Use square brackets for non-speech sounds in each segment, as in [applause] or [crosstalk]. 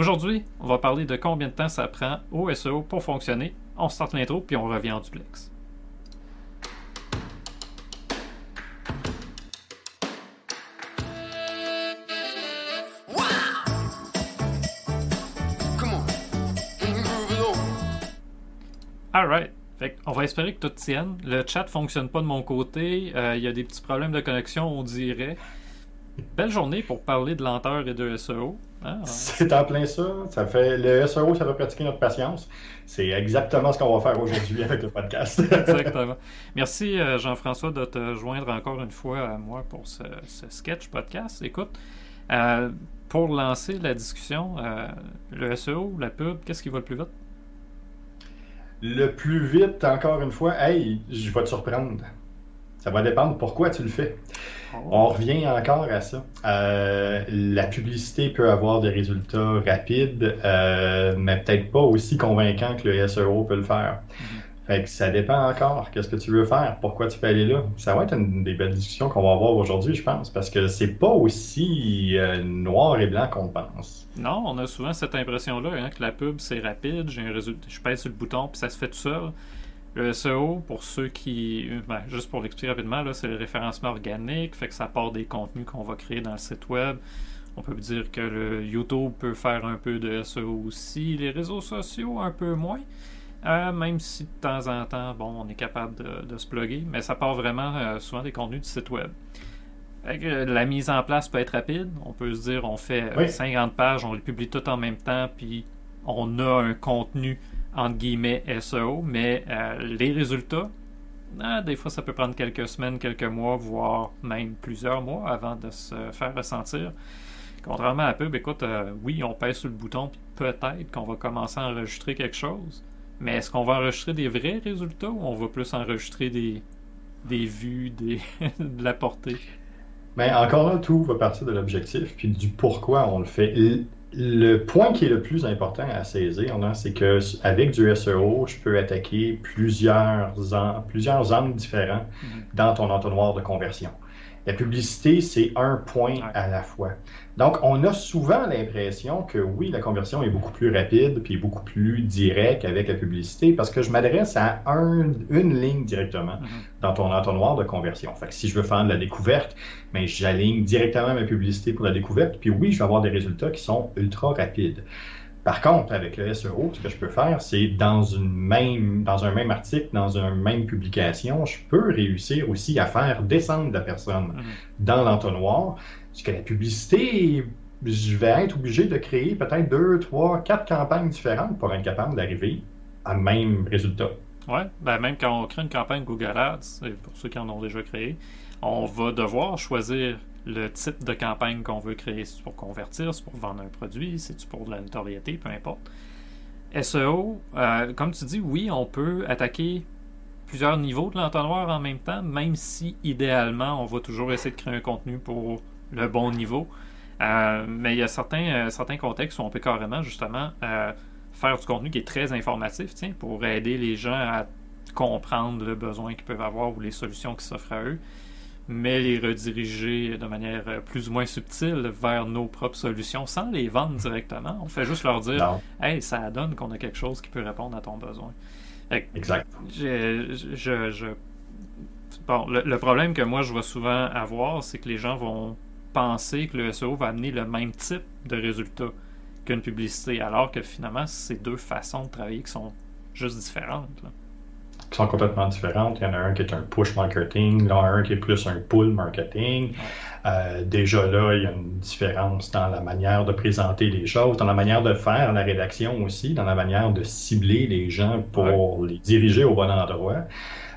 Aujourd'hui, on va parler de combien de temps ça prend au SEO pour fonctionner. On start l'intro puis on revient en duplex. Alright. on va espérer que tout tienne. Le chat fonctionne pas de mon côté. Euh, il y a des petits problèmes de connexion, on dirait. Belle journée pour parler de lenteur et de SEO. Ah, c'est en plein ça. ça fait, le SEO, ça va pratiquer notre patience. C'est exactement ce qu'on va faire aujourd'hui [laughs] avec le podcast. exactement. Merci euh, Jean-François de te joindre encore une fois à moi pour ce, sketch podcast. Écoute, euh, pour lancer la discussion, le SEO, la pub, qu'est-ce qui va le plus vite? Le plus vite, encore une fois, hey, je vais te surprendre. Ça va dépendre pourquoi tu le fais. Oh. On revient encore à ça. Euh, la publicité peut avoir des résultats rapides, euh, mais peut-être pas aussi convaincants que le SEO peut le faire. Mm-hmm. Fait que ça dépend encore. Qu'est-ce que tu veux faire? Pourquoi tu peux aller là? Ça va être une des belles discussions qu'on va avoir aujourd'hui, je pense, parce que c'est pas aussi euh, noir et blanc qu'on pense. Non, on a souvent cette impression-là hein, que la pub c'est rapide, j'ai un résultat, je pèse sur le bouton puis ça se fait tout seul. Le SEO, pour ceux qui. Ben, juste pour l'expliquer rapidement, c'est le référencement organique, fait que ça part des contenus qu'on va créer dans le site web. On peut dire que le YouTube peut faire un peu de SEO aussi, les réseaux sociaux un peu moins. Euh, même si de temps en temps, bon, on est capable de, se plugger, mais ça part vraiment euh, souvent des contenus du site web. la mise en place peut être rapide. On peut se dire, on fait 50 pages, on les publie tout en même temps, puis on a un contenu entre guillemets SEO, mais euh, les résultats, ah, des fois ça peut prendre quelques semaines, quelques mois, voire même plusieurs mois avant de se faire ressentir. Contrairement à pub, écoute, oui, on pèse sur le bouton, puis peut-être qu'on va commencer à enregistrer quelque chose. Mais est-ce qu'on va enregistrer des vrais résultats ou on va plus enregistrer des, des vues, des, [laughs] de la portée? Mais encore là, tout va partir de l'objectif puis du pourquoi on le fait. Le, point qui est le plus important à saisir, c'est que avec du SEO, je peux attaquer plusieurs, plusieurs angles différents mm-hmm. dans ton entonnoir de conversion. La publicité, c'est un point à la fois. Donc, on a souvent l'impression que oui, la conversion est beaucoup plus rapide puis beaucoup plus directe avec la publicité parce que je m'adresse à une ligne directement mm-hmm. dans ton entonnoir de conversion. Fait que si je veux faire de la découverte, mais ben, j'aligne directement ma publicité pour la découverte. Puis oui, je vais avoir des résultats qui sont ultra rapides. Par contre, avec le SEO, ce que je peux faire, c'est dans une même, dans un même article, dans une même publication, je peux réussir aussi à faire descendre la personne mhm. dans l'entonnoir. Parce que la publicité, je vais être obligé de créer peut-être deux, trois, quatre campagnes différentes pour être capable d'arriver à même résultat. Oui, ben même quand on crée une campagne Google Ads, pour ceux qui en ont déjà créé, on va devoir choisir le type de campagne qu'on veut créer. C'est pour convertir, c'est pour vendre un produit, c'est pour de la notoriété, peu importe. SEO, euh, comme tu dis, oui, on peut attaquer plusieurs niveaux de l'entonnoir en même temps, même si idéalement, on va toujours essayer de créer un contenu pour le bon niveau. Euh, mais il y a certains, euh, certains contextes où on peut carrément justement faire du contenu qui est très informatif, tiens, pour aider les gens à comprendre le besoin qu'ils peuvent avoir ou les solutions qui s'offrent à eux mais les rediriger de manière euh, plus ou moins subtile vers nos propres solutions sans les vendre directement. On fait juste leur dire Hey, ça donne qu'on a quelque chose qui peut répondre à ton besoin. exact. Je, Bon, le, problème que moi je vais souvent avoir, c'est que les gens vont penser que le SEO va amener le même type de résultat qu'une publicité, alors que finalement, c'est deux façons de travailler qui sont juste différentes qui sont complètement différentes. Il y en a un qui est un push marketing, là, un qui est plus un pull marketing. Euh, déjà là, il y a une différence dans la manière de présenter les choses, dans la manière de faire la rédaction aussi, dans la manière de cibler les gens pour les diriger au bon endroit.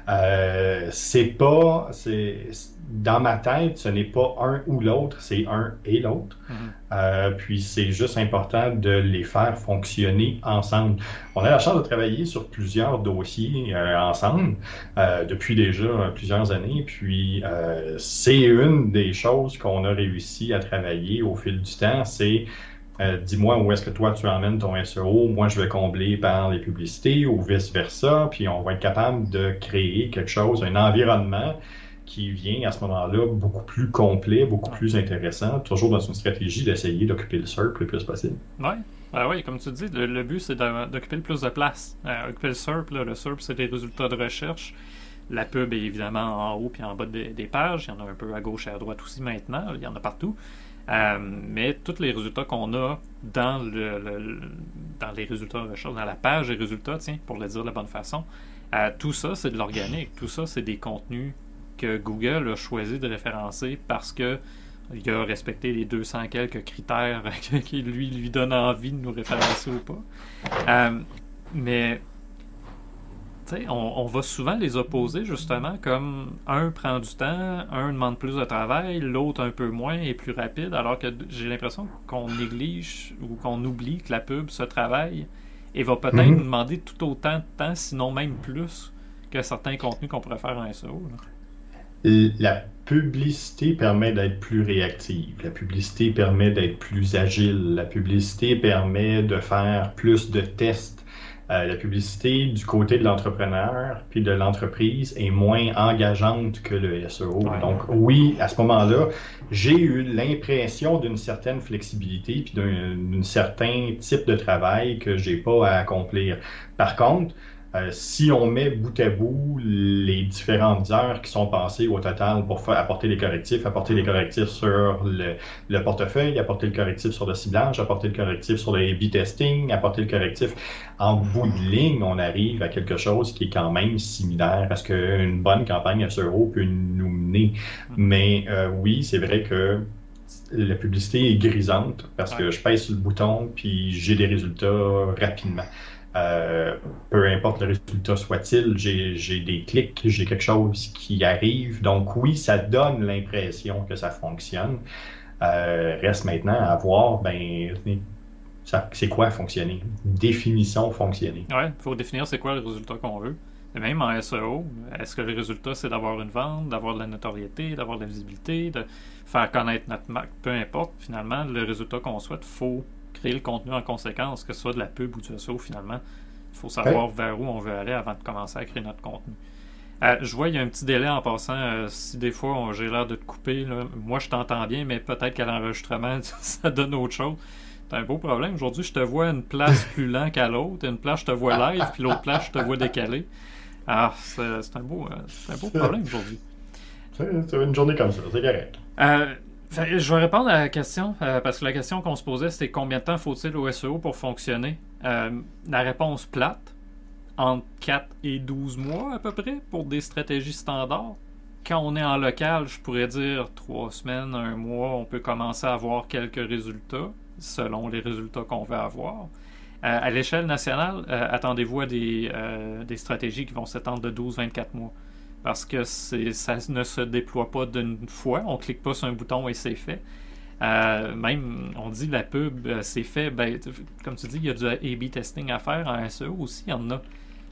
Euh, c'est pas, c'est dans ma tête, ce n'est pas un ou l'autre, c'est un et l'autre. Mhm. Euh, puis c'est juste important de les faire fonctionner ensemble. On a la chance de travailler sur plusieurs dossiers euh, ensemble euh, depuis déjà plusieurs années. Puis c'est une des choses qu'on a réussi à travailler au fil du temps. C'est dis-moi où est-ce que toi tu emmènes ton SEO, moi je vais combler par les publicités ou vice-versa, puis on va être capable de créer quelque chose, un environnement qui vient à ce moment-là beaucoup plus complet, beaucoup plus intéressant, toujours dans une stratégie d'essayer d'occuper le SERP le plus possible. Oui. Ben oui, comme tu dis, le, but c'est d'occuper le plus de place. Euh, occuper le SERP, le SERP c'est des résultats de recherche. La pub est évidemment en haut puis en bas des, pages. Il y en a un peu à gauche et à droite aussi maintenant. Il y en a partout. Euh, mais tous les résultats qu'on a dans, dans les résultats dans la page des résultats, tiens, pour le dire de la bonne façon, euh, tout ça, c'est de l'organique. Tout ça, c'est des contenus que Google a choisi de référencer parce que il a respecté les 200 quelques critères [laughs] qui lui, lui donnent envie de nous référencer ou pas. Euh, mais on, on, va souvent les opposer justement comme un prend du temps, un demande plus de travail, l'autre un peu moins et plus rapide, alors que j'ai l'impression qu'on néglige ou qu'on oublie que la pub se travaille et va peut-être mhm. nous demander tout autant de temps, sinon même plus, que certains contenus qu'on pourrait faire en SEO. La publicité permet d'être plus réactive. La publicité permet d'être plus agile. La publicité permet de faire plus de tests. Euh, la publicité du côté de l'entrepreneur puis de l'entreprise est moins engageante que le SEO. Donc oui, à ce moment-là, j'ai eu l'impression d'une certaine flexibilité puis d'un certain type de travail que j'ai pas à accomplir. Par contre, euh, si on met bout à bout les différentes heures qui sont passées au total pour faire, apporter les correctifs, apporter les correctifs sur le, portefeuille, apporter le correctif sur le ciblage, apporter le correctif sur le A-B testing, apporter le correctif en bout de ligne, on arrive à quelque chose qui est quand même similaire à ce qu'une bonne campagne SEO peut nous mener. Mais euh, oui, c'est vrai que la publicité est grisante parce que je pèse sur le bouton puis j'ai des résultats rapidement. Euh, peu importe le résultat soit-il, j'ai des clics, j'ai quelque chose qui arrive. Donc oui, ça donne l'impression que ça fonctionne. Euh, reste maintenant à voir, ben, c'est quoi fonctionner? Définition fonctionner. Oui, il faut définir c'est quoi le résultat qu'on veut. Et même en SEO, est-ce que le résultat c'est d'avoir une vente, d'avoir de la notoriété, d'avoir de la visibilité, de faire connaître notre marque, peu importe, finalement, le résultat qu'on souhaite, faut créer le contenu en conséquence, que ce soit de la pub ou du SEO finalement. Il faut savoir vers où on veut aller avant de commencer à créer notre contenu. Euh, je vois, il y a un petit délai en passant. Euh, si des fois j'ai l'air de te couper, moi je t'entends bien, mais peut-être qu'à l'enregistrement, [laughs] ça donne autre chose. C'est un beau problème. Aujourd'hui, je te vois une place plus lent qu'à l'autre. Une place, je te vois live, puis l'autre place, je te vois décalé. Ah, c'est un, beau, euh, un beau problème aujourd'hui. C'est une journée comme ça, c'est correct. Je vais répondre à la question, euh, parce que la question qu'on se posait, c'était combien de temps faut-il au SEO pour fonctionner? Euh, la réponse plate, entre 4 et 12 mois à peu près pour des stratégies standards. Quand on est en local, je pourrais dire 3 semaines, un mois, on peut commencer à avoir quelques résultats selon les résultats qu'on veut avoir. Euh, à l'échelle nationale, attendez-vous à des, des stratégies qui vont s'étendre de 12-24 mois parce que ça ne se déploie pas d'une fois. On clique pas sur un bouton et c'est fait. Euh, même, on dit la pub, euh, c'est fait. Ben, comme tu dis, il y a du A-B testing à faire en SEO aussi. Il y en a.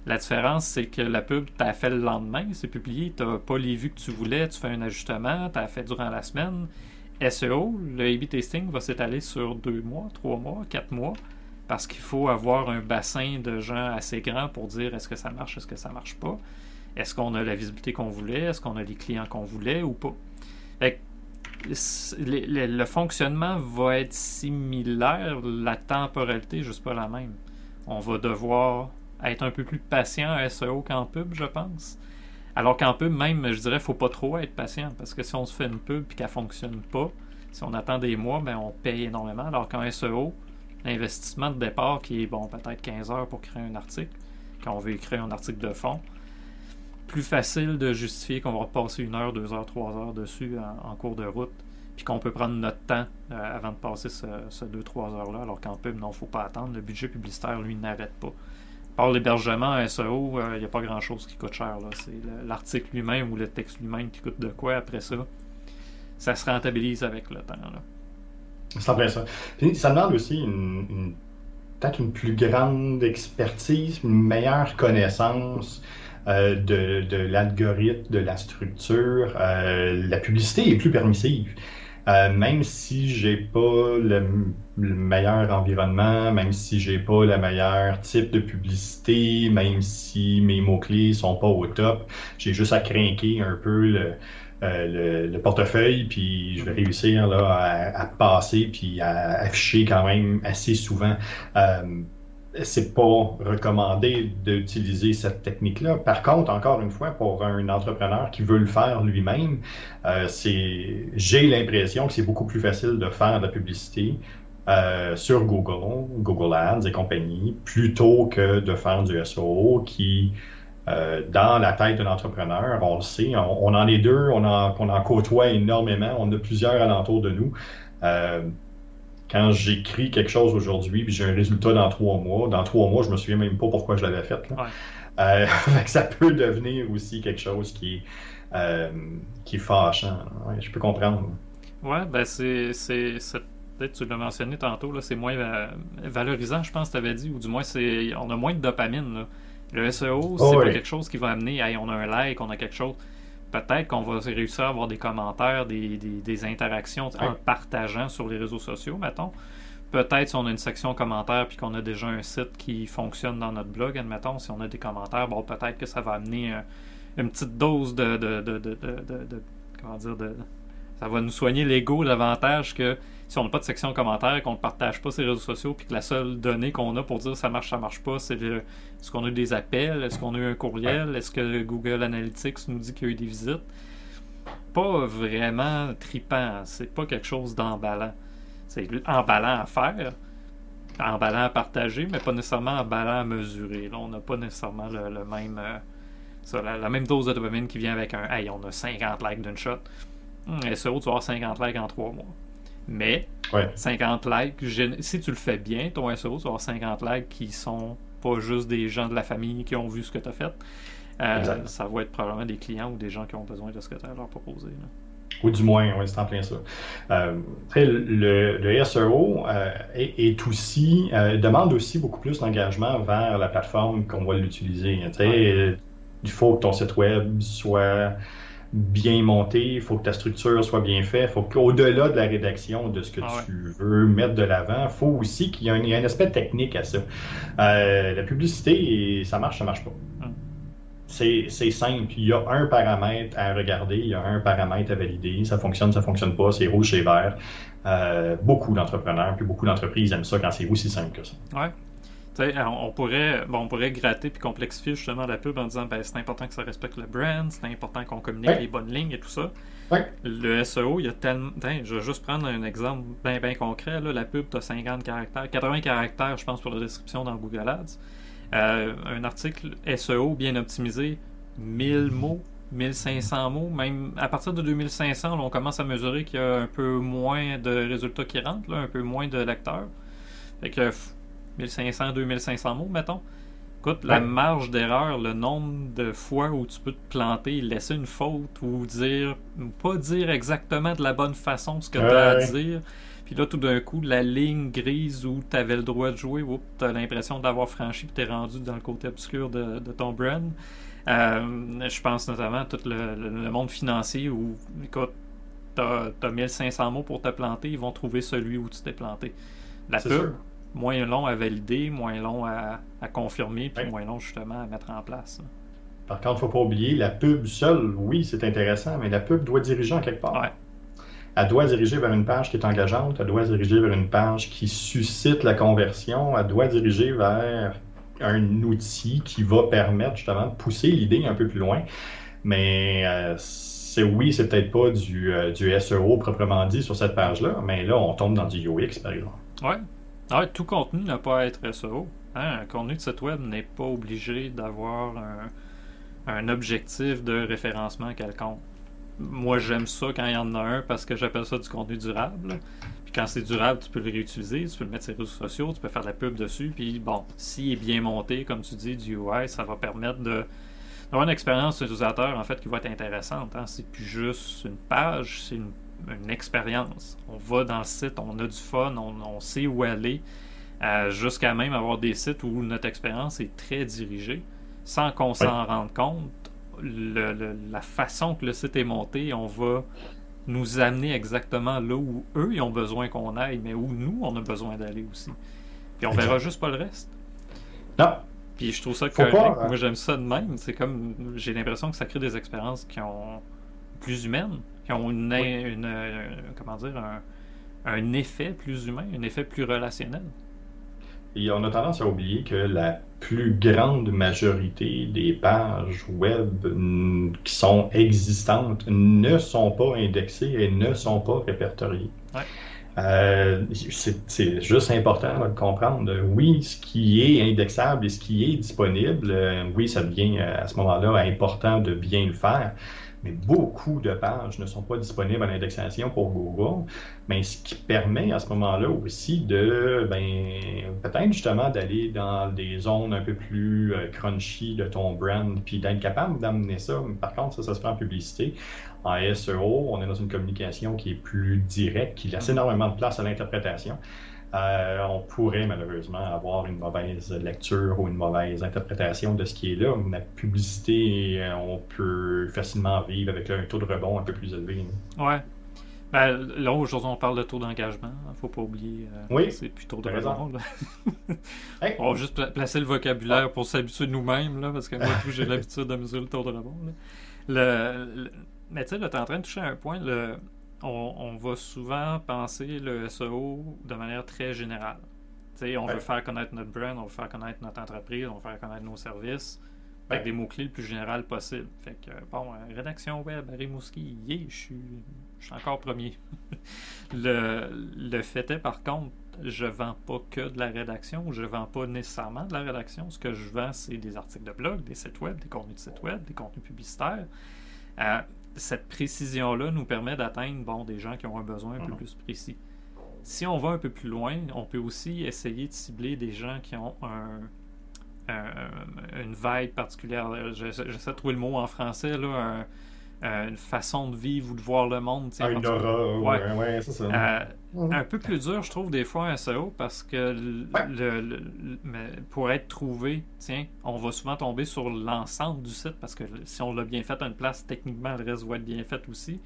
La différence, c'est que la pub, tu as fait le lendemain, c'est publié, tu n'as pas les vues que tu voulais, tu fais un ajustement, tu as fait durant la semaine. SEO, le A-B testing va s'étaler sur deux mois, trois mois, quatre mois, parce qu'il faut avoir un bassin de gens assez grand pour dire est-ce que ça marche, est-ce que ça marche pas. Est-ce qu'on a la visibilité qu'on voulait? Est-ce qu'on a les clients qu'on voulait ou pas? le, fonctionnement va être similaire, la temporalité juste pas la même. On va devoir être un peu plus patient à SEO qu'en pub, je pense. Alors qu'en pub, même, je dirais, faut pas trop être patient parce que si on se fait une pub et qu'elle fonctionne pas, si on attend des mois, ben, on paye énormément. Alors qu'en SEO, l'investissement de départ qui est, bon, peut-être 15 heures pour créer un article, quand on veut écrire un article de fond, plus facile de justifier qu'on va passer une heure, deux heures, trois heures dessus en, cours de route, puis qu'on peut prendre notre temps euh, avant de passer ce, deux, trois heures-là, alors qu'en pub, non, faut pas attendre. Le budget publicitaire, lui, n'arrête pas. Par l'hébergement SEO, il n'y a pas grand-chose qui coûte cher. C'est l'article lui-même ou le texte lui-même qui coûte de quoi après ça. Ça se rentabilise avec le temps. C'est vrai ça. ça demande aussi une peut-être une plus grande expertise, une meilleure connaissance euh, de, l'algorithme, de la structure. Euh, la publicité est plus permissive. Euh, même si j'ai pas le, meilleur environnement, même si j'ai pas le meilleur type de publicité, même si mes mots-clés sont pas au top, j'ai juste à craquer un peu le, portefeuille, puis je vais réussir là, à, passer, puis à afficher quand même assez souvent c'est pas recommandé d'utiliser cette technique-là. Par contre, encore une fois, pour un entrepreneur qui veut le faire lui-même, euh, j'ai l'impression que c'est beaucoup plus facile de faire de la publicité euh, sur Google, Google Ads et compagnie, plutôt que de faire du SEO qui, euh, dans la tête d'un entrepreneur, on le sait, on, en est deux, on en, on en côtoie énormément, on a plusieurs alentours de nous quand j'écris quelque chose aujourd'hui puis j'ai un résultat dans trois mois, dans trois mois, je me souviens même pas pourquoi je l'avais fait. Euh, [laughs] ça peut devenir aussi quelque chose qui, euh, qui est fâchant. je peux comprendre. Ouais, ben c'est. Peut-être tu l'as mentionné tantôt, c'est moins valorisant, je pense que tu avais dit, ou du moins c'est on a moins de dopamine. Le SEO, c'est oh, pas quelque chose qui va amener, hey, on a un like, on a quelque chose peut-être qu'on va réussir à avoir des commentaires, des, interactions en partageant sur les réseaux sociaux, mettons. Peut-être si on a une section commentaires puis qu'on a déjà un site qui fonctionne dans notre blog, admettons, si on a des commentaires, bon, peut-être que ça va amener une petite dose de, de, de, de, comment dire, de, ça va nous soigner l'ego davantage que si on n'a pas de section commentaires, qu'on ne partage pas sur les réseaux sociaux, puis que la seule donnée qu'on a pour dire ça marche, ça marche pas, c'est est-ce qu'on a eu des appels, est-ce qu'on a eu un courriel, est-ce que Google Analytics nous dit qu'il y a eu des visites? Pas vraiment tripant, c'est pas quelque chose d'emballant. C'est emballant à faire, emballant à partager, mais pas nécessairement emballant à mesurer. Là, on n'a pas nécessairement le, même. Euh, la, même dose de dopamine qui vient avec un Hey, on a 50 likes d'une shot. Hum, SEO, tu vas avoir 50 likes en 3 mois. Mais 50 likes, si tu le fais bien, ton SEO, tu vas avoir 50 likes qui sont pas juste des gens de la famille qui ont vu ce que tu as fait. Euh, ça va être probablement des clients ou des gens qui ont besoin de ce que tu as à leur proposer. Ou du moins, oui, c'est en plein ça. Euh, le, le, SEO euh, est, aussi, demande aussi beaucoup plus d'engagement vers la plateforme qu'on va l'utiliser. Il faut que ton site web soit bien monté, il faut que ta structure soit bien faite, il faut qu'au-delà de la rédaction de ce que ah tu veux mettre de l'avant, il faut aussi qu'il y ait un, aspect technique à ça. Euh, la publicité, ça marche, ça marche pas. Hum. C'est simple. Il y a un paramètre à regarder, il y a un paramètre à valider. Ça fonctionne, ça fonctionne pas, c'est rouge, c'est vert. Euh, beaucoup d'entrepreneurs, puis beaucoup d'entreprises aiment ça quand c'est aussi simple que ça. Ouais on pourrait, bon, on pourrait gratter puis complexifier justement la pub en disant ben, c'est important que ça respecte le brand, c'est important qu'on communique les bonnes lignes et tout ça. Le SEO, il y a tellement. je vais juste prendre un exemple bien bien concret. Là. La pub, tu as 50 caractères, 80 caractères, je pense, pour la description dans Google Ads. Euh, un article SEO bien optimisé, 1000 mots, 1500 mots, même à partir de 2500, on commence à mesurer qu'il y a un peu moins de résultats qui rentrent, un peu moins de lecteurs. Fait que 1500, 2500 mots, mettons. Écoute, la marge d'erreur, le nombre de fois où tu peux te planter, laisser une faute ou dire, pas dire exactement de la bonne façon ce que tu as à dire. Puis là, tout d'un coup, la ligne grise où tu avais le droit de jouer, tu as l'impression d'avoir franchi et tu es rendu dans le côté obscur de, ton brand. Euh, je pense notamment à tout le, monde financier où, écoute, tu as, 1500 mots pour te planter, ils vont trouver celui où tu t'es planté. La pub, moins long à valider, moins long à, confirmer, puis moins long justement à mettre en place. Par contre, il ne faut pas oublier, la pub seule, oui, c'est intéressant, mais la pub doit diriger en quelque part. Elle doit diriger vers une page qui est engageante, elle doit diriger vers une page qui suscite la conversion, elle doit diriger vers un outil qui va permettre justement de pousser l'idée un peu plus loin. Mais euh, c'est oui, c'est peut-être pas du, euh, du SEO proprement dit sur cette page-là, mais là, on tombe dans du UX, par exemple. Ouais, ah, tout contenu n'a pas à être SEO. Hein? Un contenu de site web n'est pas obligé d'avoir un, objectif de référencement quelconque. Moi, j'aime ça quand il y en a un parce que j'appelle ça du contenu durable. Puis quand c'est durable, tu peux le réutiliser, tu peux le mettre sur les réseaux sociaux, tu peux faire de la pub dessus. Puis bon, s'il est bien monté, comme tu dis, du UI, ça va permettre de d'avoir une expérience utilisateur en fait qui va être intéressante. Hein? C'est plus juste une page, c'est une une expérience. On va dans le site, on a du fun, on, sait où aller, euh, jusqu'à même avoir des sites où notre expérience est très dirigée, sans qu'on s'en rende compte. la façon que le site est monté, on va nous amener exactement là où eux ils ont besoin qu'on aille, mais où nous on a besoin d'aller aussi. Puis on verra juste pas le reste. Non. Puis je trouve ça correct. Hein. Moi j'aime ça de même. C'est comme j'ai l'impression que ça crée des expériences qui ont plus humaines, qui ont une, une, comment dire, un, un effet plus humain, un effet plus relationnel. Et on a tendance à oublier que la plus grande majorité des pages web qui sont existantes ne sont pas indexées et ne sont pas répertoriées. Euh, c'est juste important de comprendre. Oui, ce qui est indexable et ce qui est disponible, euh, oui, ça devient euh, à ce moment-là important de bien le faire mais beaucoup de pages ne sont pas disponibles à l'indexation pour Google, mais ce qui permet à ce moment-là aussi de, ben, peut-être justement d'aller dans des zones un peu plus euh, crunchy de ton brand, puis d'être capable d'amener ça. Par contre, ça, ça se fait en publicité. En SEO, on est dans une communication qui est plus directe, qui laisse énormément de place à l'interprétation. Euh, on pourrait malheureusement avoir une mauvaise lecture ou une mauvaise interprétation de ce qui est là. La publicité, euh, on peut facilement vivre avec un tôt de rebond un peu plus élevé. Ouais. Ben, là, aujourd'hui, on parle de taux d'engagement. Il ne faut pas oublier. Euh, oui. C'est plus taux de rebond. [laughs] On va juste placer le vocabulaire pour s'habituer nous-mêmes, là, parce que moi, j'ai l'habitude de mesurer le taux de rebond. Le, Mais tu sais, là, tu es en train de toucher un point. Le on, va souvent penser le SEO de manière très générale. on veut faire connaître notre brand, on veut faire connaître notre entreprise, on veut faire connaître nos services avec des mots-clés le plus général possible. Fait que, bon, euh, rédaction web, Rimouski, yeah, je suis, je suis encore premier. [laughs] le, le fait est, par contre, je vends pas que de la rédaction, je vends pas nécessairement de la rédaction. Ce que je vends, c'est des articles de blog, des sites web, des contenus de sites web, des contenus publicitaires. Euh, cette précision-là nous permet d'atteindre bon, des gens qui ont un besoin un peu mhm. plus précis. Si on va un peu plus loin, on peut aussi essayer de cibler des gens qui ont un, une vibe particulière. J'essaie de trouver le mot en français, là, un, euh, une façon de vivre ou de voir le monde. Ah, une aura, ouais, ouais, c'est ça. Euh, un peu plus dur, je trouve, des fois, un SEO, parce que le, pour être trouvé, tiens, on va souvent tomber sur l'ensemble du site, parce que si on l'a bien fait à une place, techniquement, le reste va être bien fait aussi.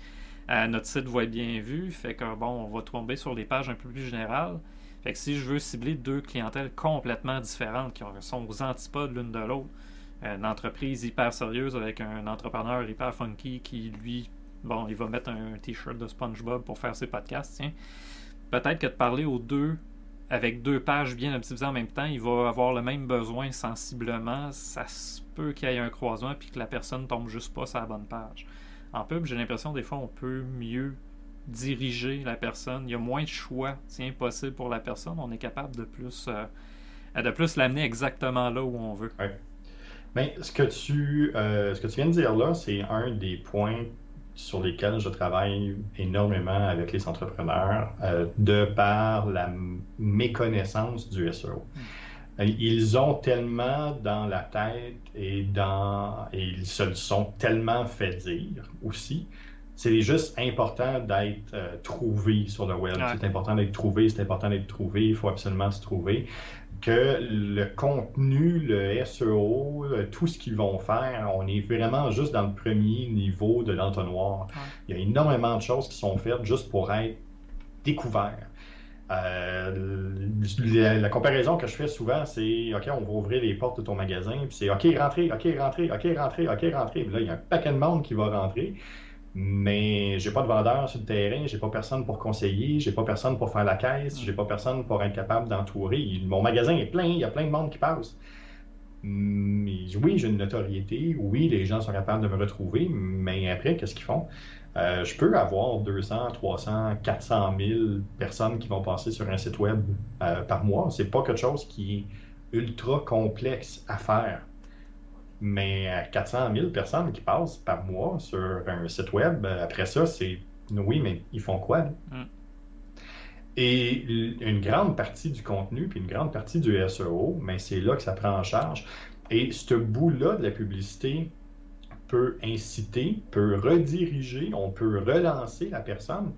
Euh, notre site va être bien vu, fait que bon, on va tomber sur des pages un peu plus générales. Fait que si je veux cibler deux clientèles complètement différentes, qui sont aux antipodes l'une de l'autre, une entreprise hyper sérieuse avec un entrepreneur hyper funky qui, lui, bon, il va mettre un t-shirt de SpongeBob pour faire ses podcasts, tiens. Peut-être que de parler aux deux avec deux pages bien optimisées en même temps, il va avoir le même besoin sensiblement. Ça se peut qu'il y ait un croisement puis que la personne tombe juste pas sur la bonne page. En pub, j'ai l'impression des fois on peut mieux diriger la personne. Il y a moins de choix tiens, possible pour la personne. On est capable de plus, euh, de plus l'amener exactement là où on veut. Mais ce que tu, euh, ce que tu viens de dire là, c'est un des points sur lesquels je travaille énormément avec les entrepreneurs euh, de par la méconnaissance du SEO. Hmm. Ils ont tellement dans la tête et, dans, et ils se le sont tellement fait dire aussi. C'est juste important d'être euh, trouvé sur le web. C'est important d'être trouvé, c'est important d'être trouvé, il faut absolument se trouver que le contenu, le SEO, euh, tout ce qu'ils vont faire, on est vraiment juste dans le premier niveau de l'entonnoir. Il y a énormément de choses qui sont faites juste pour être découverts. Euh, la, comparaison que je fais souvent, c'est OK, on va ouvrir les portes de ton magasin, puis c'est OK, rentrez, OK, rentrez, OK, rentrez, OK, rentrez. Puis là, il y a un paquet de monde qui va rentrer mais j'ai pas de vendeur sur le terrain, j'ai pas personne pour conseiller, j'ai pas personne pour faire la caisse, j'ai pas personne pour être capable d'entourer. Mon magasin est plein, il y a plein de monde qui passe. Oui, j'ai une notoriété, oui, les gens sont capables de me retrouver, mais après, qu'est-ce qu'ils font? Euh, je peux avoir 200, 300, 400 000 personnes qui vont passer sur un site web euh, par mois. C'est pas quelque chose qui est ultra complexe à faire. Mais 400 000 personnes qui passent par mois sur un site web, euh, après ça, c'est oui, mais ils font quoi? Mm. Et une grande partie du contenu, puis une grande partie du SEO, mais c'est là que ça prend en charge. Et ce bout-là de la publicité peut inciter, peut rediriger, on peut relancer la personne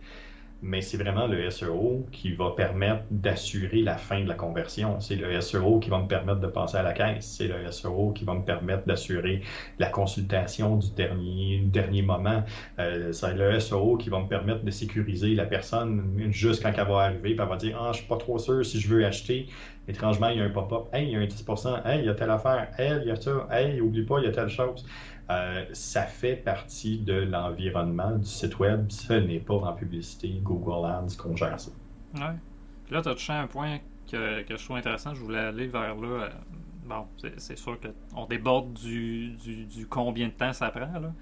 mais c'est vraiment le SEO qui va permettre d'assurer la fin de la conversion. C'est le SEO qui va me permettre de passer à la caisse. C'est le SEO qui va me permettre d'assurer la consultation du dernier, dernier moment. Euh, c'est le SEO qui va me permettre de sécuriser la personne juste quand elle va arriver, puis elle va dire Ah, je suis pas trop sûr si je veux acheter. étrangement, il y a un pop-up. Hey, il y a un 10%. Hey, il y a telle affaire. Hey, il y a ça. Hey, oublie pas, il y a telle chose. Euh, ça fait partie de l'environnement du site web. Ce n'est pas en publicité Google Ads qu'on gère ça. Ouais. Puis là, tu as touché un point que, je trouve intéressant. Je voulais aller vers là. Euh, bon, c'est sûr qu'on déborde du, du, combien de temps ça prend. Là.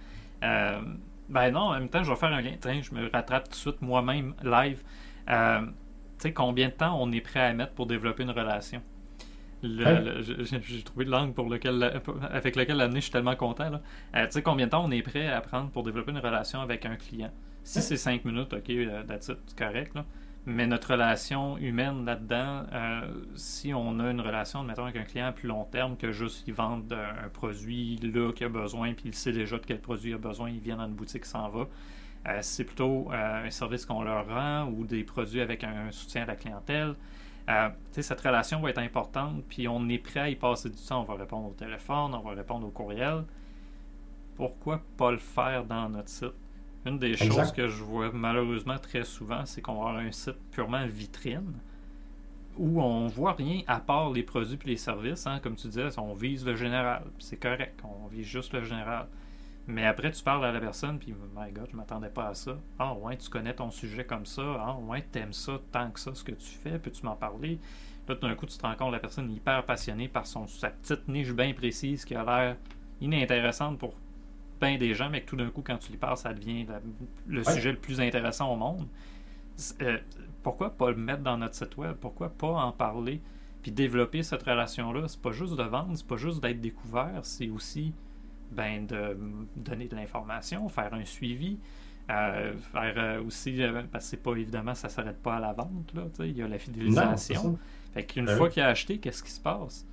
Euh, ben non, en même temps, je vais faire un lien. je me rattrape tout de suite moi-même live. Tu sais, combien de temps on est prêt à mettre pour développer une relation? J'ai trouvé l'angle pour lequel, avec lequel l'amener, je suis tellement content. Euh, tu sais, combien de temps on est prêt à prendre pour développer une relation avec un client? Si c'est 5 minutes, ok, that's it, c'est correct. Là. Mais notre relation humaine là-dedans, euh, si on a une relation, mettons, avec un client à plus long terme que juste il vende un produit là qu'il a besoin, puis il sait déjà de quel produit il a besoin, il vient dans une boutique, s'en va. Euh, c'est plutôt euh, un service qu'on leur rend ou des produits avec un soutien à la clientèle. Cette relation va être importante, puis on est prêt à y passer du temps. On va répondre au téléphone, on va répondre au courriel. Pourquoi pas le faire dans notre site? Une des choses que je vois malheureusement très souvent, c'est qu'on va avoir un site purement vitrine où on voit rien à part les produits et les services. Hein. Comme tu disais, on vise le général. C'est correct, on vise juste le général. Mais après, tu parles à la personne, puis, my God, je m'attendais pas à ça. Ah, ouais, tu connais ton sujet comme ça. Ah, ouais, t'aimes ça tant que ça, ce que tu fais. Peux-tu m'en parler? Là, d'un coup, tu te rends compte, la personne est hyper passionnée par son, sa petite niche bien précise qui a l'air inintéressante pour bien des gens, mais que tout d'un coup, quand tu lui parles, ça devient le sujet le plus intéressant au monde. Euh, pourquoi pas le mettre dans notre site web? Pourquoi pas en parler? Puis développer cette relation-là, c'est pas juste de vendre, c'est pas juste d'être découvert, c'est aussi ben, de donner de l'information, faire un suivi, euh, faire euh, aussi, parce que c'est pas évidemment, ça s'arrête pas à la vente, là, il y a la fidélisation. fait qu'une ben fois qu'il a acheté, qu'est-ce qui se passe?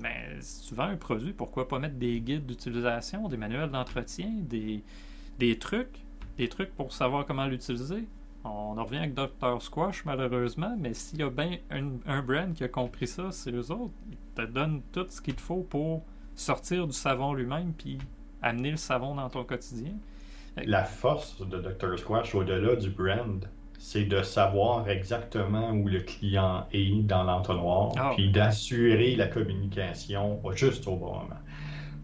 Mais si tu vends un produit, pourquoi pas mettre des guides d'utilisation, des manuels d'entretien, des, des trucs, des trucs pour savoir comment l'utiliser? On en revient avec Dr. Squash, malheureusement, mais s'il y a bien un, brand qui a compris ça, c'est eux autres. Ils te donnent tout ce qu'il te faut pour sortir du savon lui-même puis amener le savon dans ton quotidien? La force de Dr. Squash, au-delà du brand, c'est de savoir exactement où le client est dans l'entonnoir, ah. puis d'assurer la communication juste au bon moment.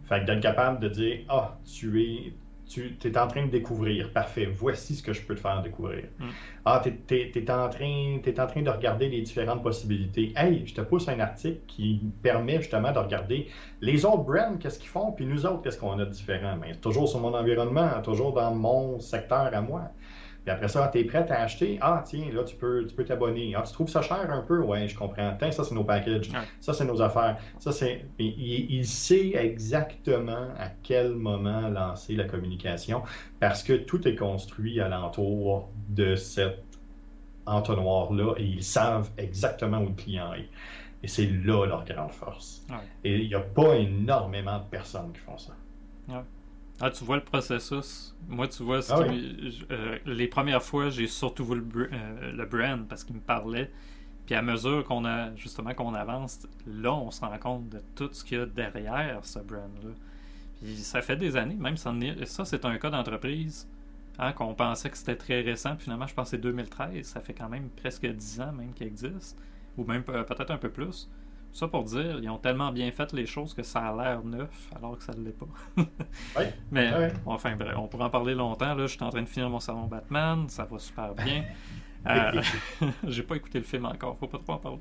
Fait que d'être capable de dire Ah, tu es. Tu es en train de découvrir. Parfait. Voici ce que je peux te faire découvrir. Mm. Ah, tu es, en train, es en train de regarder les différentes possibilités. Hey, je te pousse un article qui permet justement de regarder les autres brands, qu'est-ce qu'ils font, puis nous autres, qu'est-ce qu'on a de différent? Mais toujours sur mon environnement, toujours dans mon secteur à moi. Puis après ça, tu es prêt à acheter? Ah, tiens, là, tu peux tu peux t'abonner. Ah, tu trouves ça cher un peu? Ouais, je comprends. Tiens, ça, c'est nos packages. Ça, c'est nos affaires. Ça, c'est. Il, sait exactement à quel moment lancer la communication parce que tout est construit alentour de cet entonnoir-là et ils savent exactement où le client est. Et c'est là leur grande force. Et il n'y a pas énormément de personnes qui font ça. Ah, tu vois le processus. Moi, tu vois, ah euh, les premières fois, j'ai surtout vu euh, le, brand parce qu'il me parlait. Puis à mesure qu'on a justement qu'on avance, là, on se rend compte de tout ce qu'il y a derrière ce brand-là. Puis ça fait des années, même ça, ça c'est un cas d'entreprise hein, qu'on pensait que c'était très récent. Puis finalement, je pense que c'est 2013. Ça fait quand même presque 10 ans même qu'il existe. Ou même peut-être un peu plus. Ça pour dire, ils ont tellement bien fait les choses que ça a l'air neuf alors que ça ne l'est pas. [laughs] oui. [laughs] Mais enfin bref, on pourrait en parler longtemps. Là, je suis en train de finir mon salon Batman, ça va super bien. [laughs] euh, J'ai pas écouté le film encore, faut pas trop en parler.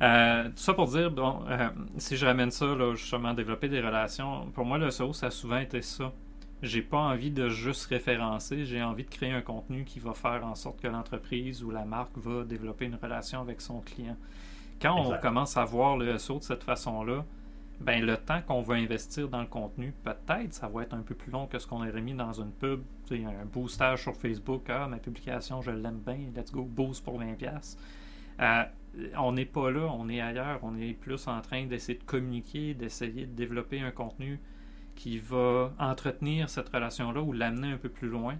Euh, tout ça pour dire, bon, euh, si je ramène ça, là, justement, développer des relations, pour moi, le SEO, ça a souvent été ça. J'ai pas envie de juste référencer, j'ai envie de créer un contenu qui va faire en sorte que l'entreprise ou la marque va développer une relation avec son client. Quand on commence à voir le SEO de cette façon-là, ben le temps qu'on va investir dans le contenu, peut-être ça va être un peu plus long que ce qu'on aurait mis dans une pub. Un boostage sur Facebook, ah, ma publication, je l'aime bien, let's go, boost pour 20$. Euh, on n'est pas là, on est ailleurs, on est plus en train d'essayer de communiquer, d'essayer de développer un contenu qui va entretenir cette relation-là ou l'amener un peu plus loin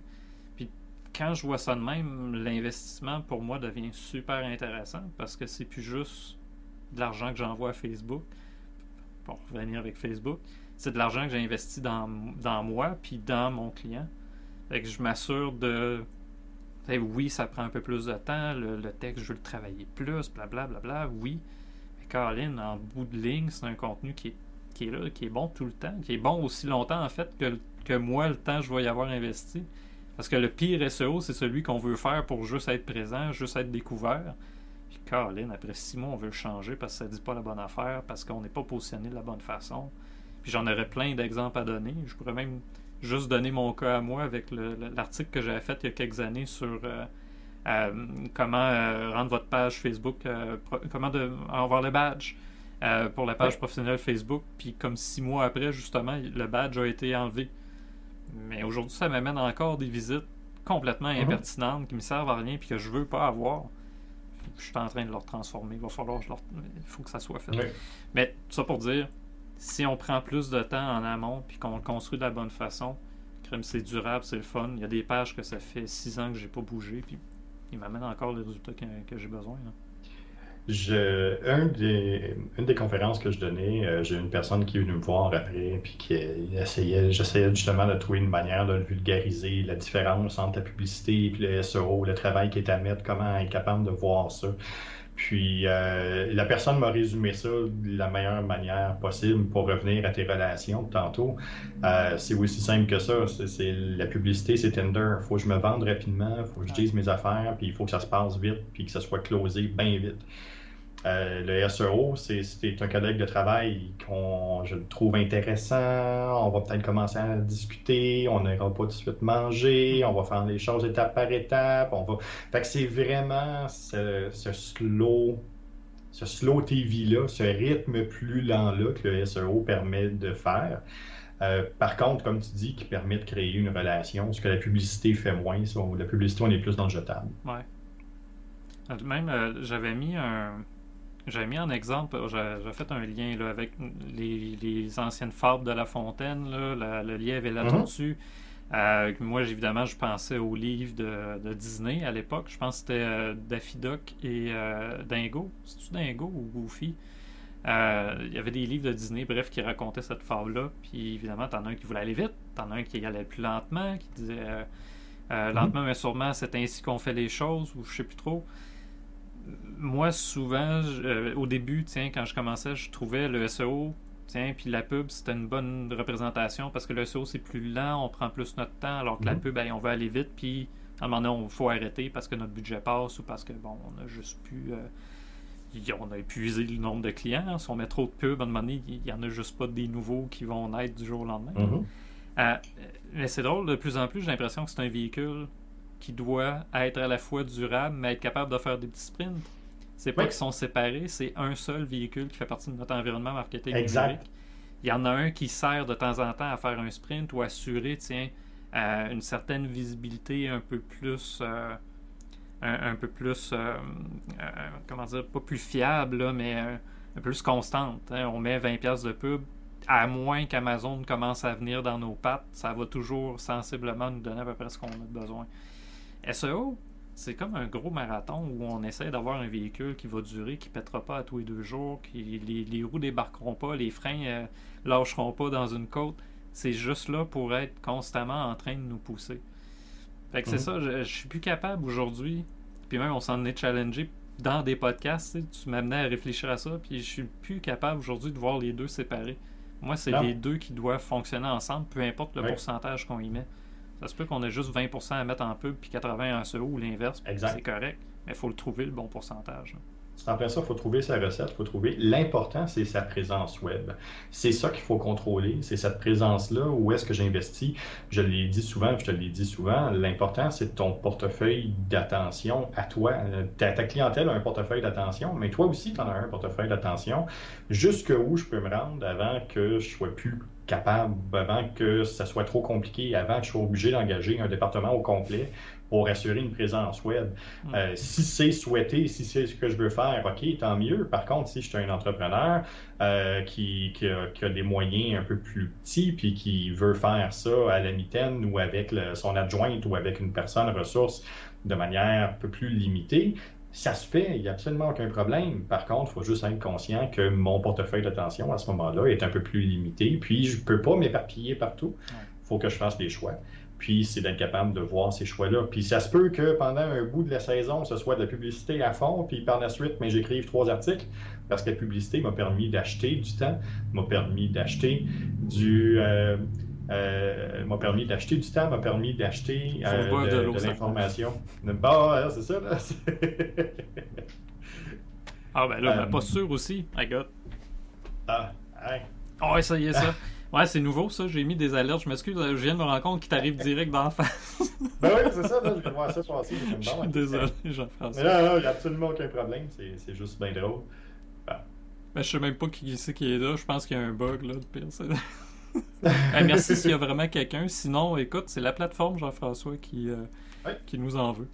quand je vois ça de même, l'investissement pour moi devient super intéressant parce que c'est plus juste de l'argent que j'envoie à Facebook. Pour revenir avec Facebook, c'est de l'argent que j'ai investi dans, moi puis dans mon client. Fait que je m'assure de. oui, ça prend un peu plus de temps, le, texte, je veux le travailler plus, blablabla, bla, bla, oui. Colin, en bout de ligne, c'est un contenu qui est, qui est là, qui est bon tout le temps, qui est bon aussi longtemps en fait que, que moi, le temps que je vais y avoir investi. Parce que le pire SEO, c'est celui qu'on veut faire pour juste être présent, juste être découvert. Puis Colin, après six mois, on veut le changer parce que ça dit pas la bonne affaire, parce qu'on n'est pas positionné de la bonne façon. Puis j'en aurais plein d'exemples à donner. Je pourrais même juste donner mon cas à moi avec l'article que j'avais fait il y a quelques années sur euh, euh, comment euh, rendre votre page Facebook, comment de, avoir le badge pour la page professionnelle Facebook. Puis comme six mois après, justement, le badge a été enlevé. Mais aujourd'hui, ça m'amène encore des visites complètement mhm. impertinentes qui me servent à rien puis que je veux pas avoir. Je suis en train de leur transformer. Il va falloir, il faut que ça soit fait. Mais tout ça pour dire, si on prend plus de temps en amont puis qu'on le construit de la bonne façon, c'est durable, c'est le fun. Il y a des pages que ça fait six ans que j'ai pas bougé, puis il m'amène encore les résultats que, j'ai besoin. Je, un des, une des conférences que je donnais, euh, j'ai une personne qui est venue me voir après, puis qui essayait, j'essayais justement de trouver une manière de vulgariser la différence entre la publicité et le SEO, le travail qui est à mettre, comment être capable de voir ça. Puis euh, la personne m'a résumé ça de la meilleure manière possible pour revenir à tes relations tantôt. Euh, c'est aussi simple que ça. C'est, la publicité, c'est Tinder. Il faut que je me vende rapidement, il faut que je dise mes affaires, puis il faut que ça se passe vite, puis que ça soit closé bien vite. Euh, le SEO, c'est un collègue de travail qu'on je trouve intéressant. On va peut-être commencer à discuter. On n'ira pas tout de suite manger. On va faire les choses étape par étape. On va. Fait que c'est vraiment ce, slow, ce slow TV-là, ce rythme plus lent-là que le SEO permet de faire. Euh, par contre, comme tu dis, qui permet de créer une relation, ce que la publicité fait moins. la publicité, on est plus dans le jetable. Ouais. Même, euh, j'avais mis un, j'avais mis en exemple, j'ai fait un lien là, avec les, anciennes fables de La Fontaine, là, le lièvre et la mhm. tortue. Euh, moi, évidemment, je pensais aux livres de, Disney à l'époque. Je pense que c'était euh, Daffy Duck et euh, Dingo. C'est-tu Dingo ou Goofy? Il y avait des livres de Disney, bref, qui racontaient cette fable-là. Puis évidemment, t'en as un qui voulait aller vite, t'en as un qui allait plus lentement, qui disait mhm. lentement mais sûrement, c'est ainsi qu'on fait les choses, ou je sais plus trop moi, souvent, euh, au début, tiens, quand je commençais, je trouvais le SEO, tiens, puis la pub, c'était une bonne représentation parce que le SEO, c'est plus lent, on prend plus notre temps, alors que la mhm. pub, on veut aller vite, puis à un moment donné, il faut arrêter parce que notre budget passe ou parce que, bon, on a juste pu. Euh, on a épuisé le nombre de clients. Si on met trop de pubs, à un moment donné, il n'y en a juste pas des nouveaux qui vont naître du jour au lendemain. Mhm. Euh, mais c'est drôle, de plus en plus, j'ai l'impression que c'est un véhicule qui doit être à la fois durable, mais être capable de faire des petits sprints. C'est pas qu'ils sont séparés, c'est un seul véhicule qui fait partie de notre environnement marketing exact. Il y en a un qui sert de temps en temps à faire un sprint ou assurer, tiens, euh, une certaine visibilité un peu plus. Euh, un, peu plus. Euh, comment dire, pas plus fiable, mais un, peu plus constante. Hein. On met 20$ de pub, à moins qu'Amazon commence à venir dans nos pattes, ça va toujours sensiblement nous donner à peu près ce qu'on a besoin. SEO, c'est comme un gros marathon où on essaie d'avoir un véhicule qui va durer, qui pètera pas à tous les deux jours, qui les, les roues débarqueront pas, les freins euh, lâcheront pas dans une côte. C'est juste là pour être constamment en train de nous pousser. Fait que c'est mhm. ça, je, suis plus capable aujourd'hui, puis même on s'en est challengé dans des podcasts, tu m'amenais à réfléchir à ça, puis je suis plus capable aujourd'hui de voir les deux séparés. Moi, c'est les deux qui doivent fonctionner ensemble, peu importe le pourcentage qu'on y met. Ça se peut qu'on ait juste 20% à mettre en pub puis 80% en SEO ou l'inverse. C'est correct. Mais il faut le trouver le bon pourcentage. Après ça, il faut trouver sa recette, il faut trouver. L'important, c'est sa présence web. C'est ça qu'il faut contrôler, c'est cette présence-là, où est-ce que j'investis. Je l'ai dit souvent, je te l'ai dit souvent, l'important, c'est ton portefeuille d'attention à toi. Ta, ta, clientèle a un portefeuille d'attention, mais toi aussi, tu en as un portefeuille d'attention. Jusqu'où je peux me rendre avant que je sois plus capable, avant que ça soit trop compliqué, avant que je sois obligé d'engager un département au complet pour assurer une présence web. Hmm. Euh, si c'est souhaité, si c'est ce que je veux faire, OK, tant mieux. Par contre, si je suis un entrepreneur euh, qui, a, des moyens un peu plus petits, puis qui veut faire ça à la mitaine ou avec son adjointe ou avec une personne ressource de manière un peu plus limitée, ça se fait, il n'y a absolument aucun problème. Par contre, il faut juste être conscient que mon portefeuille d'attention à ce moment-là est un peu plus limité. Puis, je ne peux pas m'éparpiller partout. Il faut que je fasse des choix. Puis c'est d'être capable de voir ces choix-là. Puis ça se peut que pendant un bout de la saison, ce soit de la publicité à fond, puis par la suite, mais j'écrive trois articles, parce que la publicité m'a permis d'acheter du temps, m'a permis d'acheter du... Euh, euh, m'a permis d'acheter du temps, m'a permis d'acheter euh, de, de, l'information. Bah, c'est ça, là. [laughs] ah, ben là, ma posture aussi, I got. Ah, hein. Oh, ça y est, ça. Ouais, c'est nouveau ça, j'ai mis des alertes. Je m'excuse, je viens de me rendre compte qu'il t'arrive direct d'en face. [laughs] ben oui, c'est ça, là, je vais voir ça passer. Je suis désolé, Jean-François. Mais non, non, il n'y a absolument aucun problème, c'est juste bien drôle. Ben. Mais je sais même pas qui c'est qui est là, je pense qu'il y a un bug là, de pire. Merci s'il y a vraiment quelqu'un. Sinon, écoute, c'est la plateforme Jean-François qui, euh, qui nous en veut.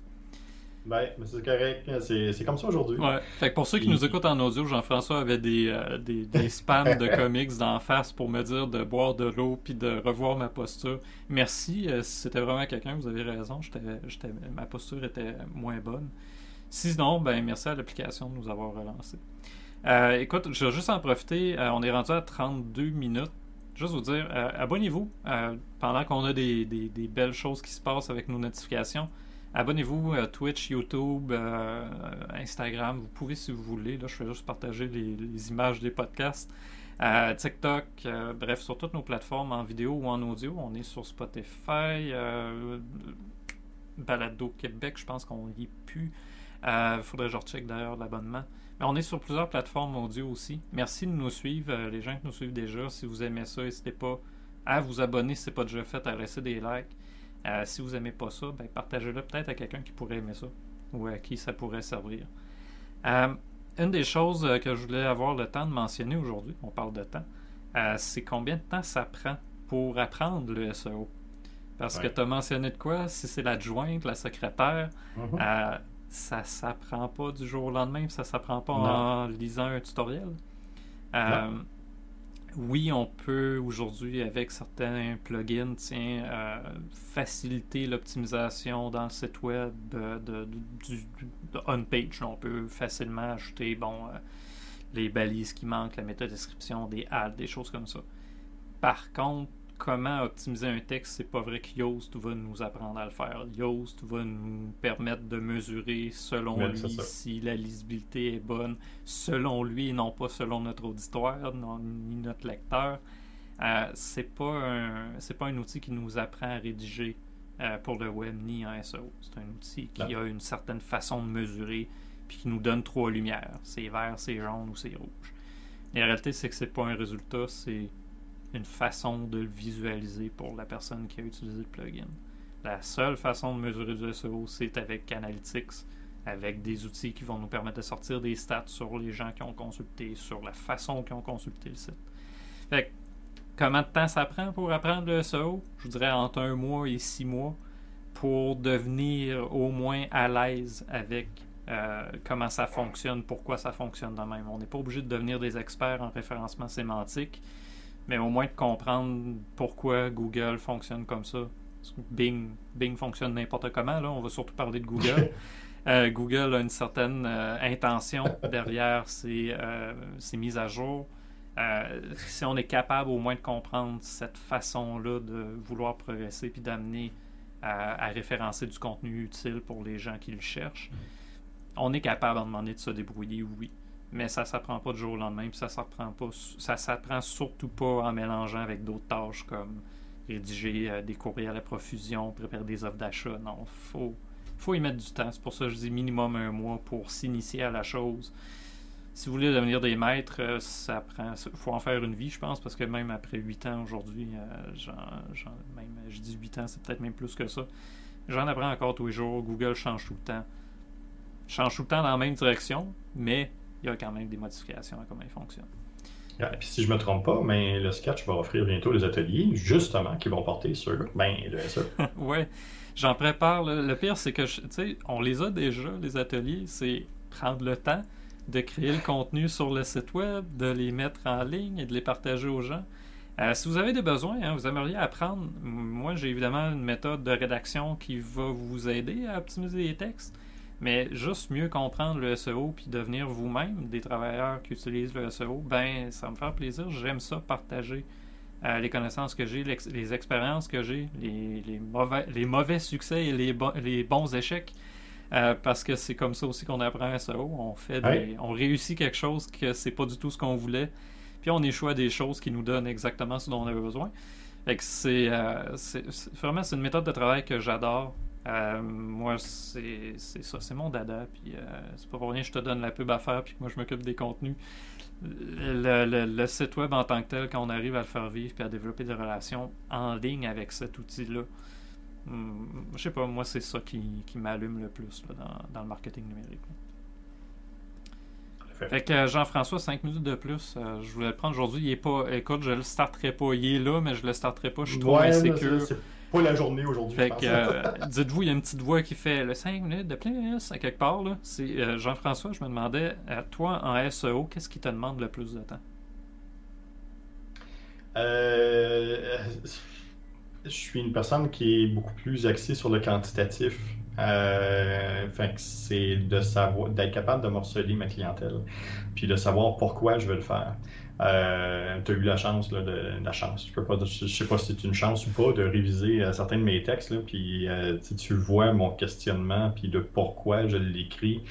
Ben, c'est correct. C'est comme ça aujourd'hui. Ouais. Fait que pour ceux qui nous écoutent en audio, Jean-François avait des, euh, des, des, [laughs] spams de comics d'en face pour me dire de boire de l'eau puis de revoir ma posture. Merci. Euh, si c'était vraiment quelqu'un, vous avez raison. ma posture était moins bonne. Sinon, ben merci à l'application de nous avoir relancé. écoute, je vais juste en profiter. on est rendu à 32 minutes juste vous dire, euh, abonnez-vous euh, pendant qu'on a des, belles choses qui se passent avec nos notifications. Abonnez-vous à Twitch, YouTube, euh, Instagram. Vous pouvez si vous voulez. Là, je fais juste partager les, images des podcasts. TikTok, bref, sur toutes nos plateformes en vidéo ou en audio. On est sur Spotify, Balado Québec, je pense qu'on y est plus. Il faudrait que je recheck d'ailleurs l'abonnement on est sur plusieurs plateformes audio aussi. Merci de nous suivre, euh, les gens qui nous suivent déjà. Si vous aimez ça, n'hésitez pas à vous abonner si ce n'est pas déjà fait, à laisser des likes. Euh, si vous n'aimez pas ça, ben, partagez-le peut-être à quelqu'un qui pourrait aimer ça ou à qui ça pourrait servir. Euh, une des choses que je voulais avoir le temps de mentionner aujourd'hui, on parle de temps, c'est combien de temps ça prend pour apprendre le SEO. Parce que tu as mentionné de quoi, si c'est l'adjointe, la secrétaire, mm-hmm ça s'apprend pas du jour au lendemain, ça s'apprend pas en lisant un tutoriel. Euh, oui, on peut aujourd'hui, avec certains plugins, tiens, euh, faciliter l'optimisation dans le site web de, du, on-page. On peut facilement ajouter bon, euh, les balises qui manquent, la méthode description, des ads, des choses comme ça. Par contre, comment optimiser un texte, c'est pas vrai que Yoast va nous apprendre à le faire. Yoast va nous permettre de mesurer selon lui si la lisibilité est bonne, selon lui et non pas selon notre auditoire ni notre lecteur. Euh, c'est pas un c'est pas un outil qui nous apprend à rédiger euh, pour le web ni en SEO. C'est un outil qui a une certaine façon de mesurer puis qui nous donne trois lumières. C'est vert, c'est jaune ou c'est rouge. La réalité, c'est que c'est pas un résultat, c'est une façon de le visualiser pour la personne qui a utilisé le plugin. La seule façon de mesurer du SEO, c'est avec Analytics, avec des outils qui vont nous permettre de sortir des stats sur les gens qui ont consulté, sur la façon qu'ils ont consulté le site. Fait comment de temps ça prend pour apprendre le SEO? Je dirais entre un mois et six mois pour devenir au moins à l'aise avec euh, comment ça fonctionne, pourquoi ça fonctionne de même. On n'est pas obligé de devenir des experts en référencement sémantique mais au moins de comprendre pourquoi Google fonctionne comme ça. Bing, Bing fonctionne n'importe comment, là, on va surtout parler de Google. [laughs] Euh, Google a une certaine euh, intention derrière ses, euh, mises à jour. si on est capable au moins de comprendre cette façon-là de vouloir progresser puis d'amener à, référencer du contenu utile pour les gens qui le cherchent, on est capable à demander de se débrouiller, oui mais ça s'apprend pas du jour au lendemain, puis ça s'apprend pas, ça s'apprend surtout pas en mélangeant avec d'autres tâches comme rédiger euh, des courriels à profusion, préparer des offres d'achat. Non, faut faut y mettre du temps. C'est pour ça que je dis minimum un mois pour s'initier à la chose. Si vous voulez devenir des maîtres, euh, ça prend. faut en faire une vie, je pense, parce que même après 8 ans aujourd'hui, euh, même je dis 8 ans, c'est peut-être même plus que ça. J'en apprends encore tous les jours. Google change tout le temps. Change tout le temps dans la même direction, mais il y a quand même des modifications à comment il fonctionne. et puis si je ne me trompe pas, mais le Sketch va offrir bientôt des ateliers, justement, qui vont porter sur ben, le SEO. [laughs] oui, j'en prépare. Le, pire, c'est que, tu sais, on les a déjà, les ateliers. C'est prendre le temps de créer le contenu sur le site web, de les mettre en ligne et de les partager aux gens. Euh, si vous avez des besoins, hein, vous aimeriez apprendre, moi j'ai évidemment une méthode de rédaction qui va vous aider à optimiser les textes. Mais juste mieux comprendre le SEO puis devenir vous-même des travailleurs qui utilisent le SEO, ben ça me fait plaisir. J'aime ça partager les connaissances que j'ai, les expériences que j'ai, les, les, mauvais, les mauvais succès et les, les bons échecs. parce que c'est comme ça aussi qu'on apprend à SEO. On fait on réussit quelque chose que c'est pas du tout ce qu'on voulait. Puis on échoue à des choses qui nous donnent exactement ce dont on avait besoin. c'est, vraiment c'est une méthode de travail que j'adore. Euh, moi, c'est ça, c'est mon dada. Puis euh, c'est pas pour rien que je te donne la pub à faire, puis moi je m'occupe des contenus. Le, site web en tant que tel, quand on arrive à le faire vivre puis à développer des relations en ligne avec cet outil-là, hmm, je sais pas, moi c'est ça qui, m'allume le plus dans, le marketing numérique. Fait que Jean-François, 5 minutes de plus, euh, je voulais le prendre aujourd'hui. Il est pas. Écoute, je le starterai pas. Il est là, mais je le starterai pas. Je suis trop insécure pas la journée aujourd'hui. Fait que, euh, [laughs] dites-vous, il y a une petite voix qui fait le 5 minutes de plus à quelque part. Là. C'est euh, Jean-François, je me demandais, à toi en SEO, qu'est-ce qui te demande le plus de temps? Euh, je suis une personne qui est beaucoup plus axée sur le quantitatif. fait c'est de savoir, d'être capable de morceler ma clientèle, puis de savoir pourquoi je veux le faire. Euh, tu as eu la chance, de, la chance, je peux pas, je, sais pas si c'est une chance ou pas, de réviser euh, certains de mes textes, là, puis euh, tu vois mon questionnement, puis de pourquoi je l'écris.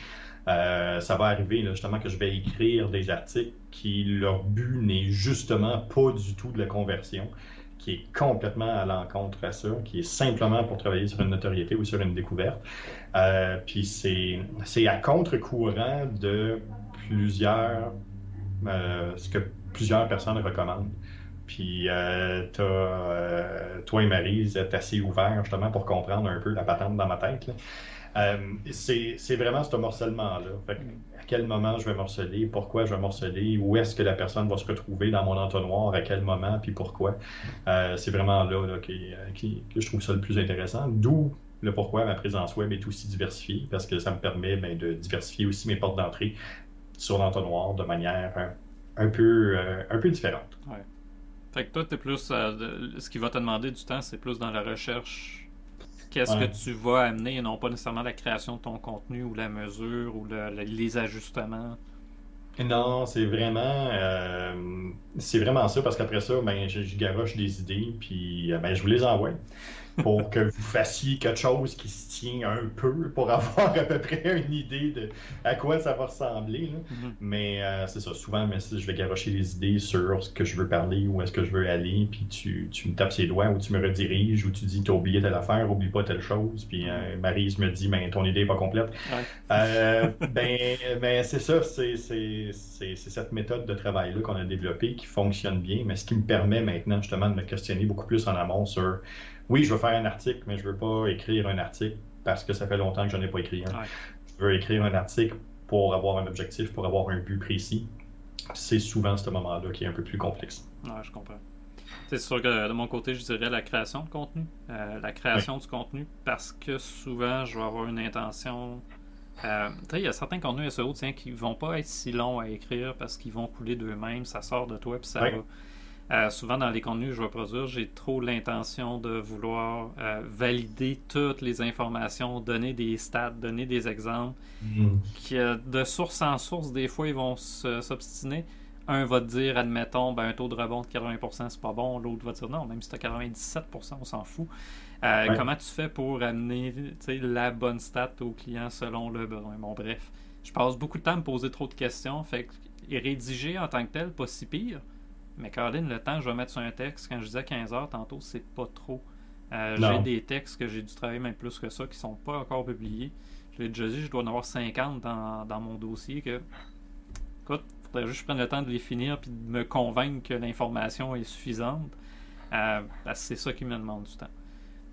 ça va arriver justement que je vais écrire des articles qui leur but n'est justement pas du tout de la conversion, qui est complètement à l'encontre à ça, qui est simplement pour travailler sur une notoriété ou sur une découverte. puis c'est à contre-courant de plusieurs ce que plusieurs personnes recommandent. Puis euh, euh, toi et Marie, êtes assez ouverts justement pour comprendre un peu la patente dans ma tête. Euh, c'est vraiment ce morcellement-là. À quel moment je vais morceler, pourquoi je vais morceler, où est-ce que la personne va se retrouver dans mon entonnoir, à quel moment, puis pourquoi? c'est vraiment là, que je trouve ça le plus intéressant. D'où le pourquoi ma présence web est aussi diversifiée, parce que ça me permet ben, de diversifier aussi mes portes d'entrée sur l'entonnoir de manière un peu, euh, un peu différente. Ouais. Fait que toi, es plus. Euh, ce qui va te demander du temps, c'est plus dans la recherche. Qu'est-ce que tu vas amener et non pas nécessairement la création de ton contenu ou la mesure ou les ajustements? Non, c'est vraiment euh, c'est vraiment ça parce qu'après ça, ben, je, je, garoche des idées puis ben, je vous les envoie pour que vous fassiez quelque chose qui se tient un peu pour avoir à peu près une idée de à quoi ça va ressembler. Mm-hmm. Mais euh, c'est ça, souvent, mais je vais garocher les idées sur ce que je veux parler, où est-ce que je veux aller, puis tu, tu me tapes ses doigts, ou tu me rediriges, ou tu dis t'as oublié telle affaire, oublie pas telle chose, puis euh, mm-hmm. Marise me dit ben ton idée n'est pas complète. Euh, ben, ben c'est ça, c'est cette méthode de travail-là qu'on a développée qui fonctionne bien, mais ce qui me permet maintenant justement de me questionner beaucoup plus en amont sur oui, je veux faire un article, mais je veux pas écrire un article parce que ça fait longtemps que je n'ai pas écrit un. Je veux écrire un article pour avoir un objectif, pour avoir un but précis. C'est souvent ce moment-là qui est un peu plus complexe. Ouais, je comprends. C'est sûr que de mon côté, je dirais la création de contenu. Euh, la création du contenu parce que souvent, je vais avoir une intention. Euh, il y a certains contenus SEO tiens, qui vont pas être si longs à écrire parce qu'ils vont couler d'eux-mêmes, ça sort de toi puis ça va euh, souvent dans les contenus que je vais produire, j'ai trop l'intention de vouloir euh, valider toutes les informations, donner des stats, donner des exemples. Mhm. Qui, de source en source, des fois, ils vont s'obstiner. Un va te dire, admettons, ben, un taux de rebond de 80%, c'est pas bon. L'autre va te dire, non, même si tu as 97%, on s'en fout. Euh, comment tu fais pour amener la bonne stat au client selon le besoin? Bon, bref, je passe beaucoup de temps à me poser trop de questions. Fait que rédiger en tant que tel, pas si pire. Mais Caroline, le temps que je vais mettre sur un texte, quand je disais 15 heures tantôt, c'est pas trop. Euh, j'ai des textes que j'ai dû travailler même plus que ça qui sont pas encore publiés. Je l'ai déjà dit, je dois en avoir 50 dans, mon dossier que. Écoute, faudrait juste que je prenne le temps de les finir puis de me convaincre que l'information est suffisante. Euh, parce que c'est ça qui me demande du temps.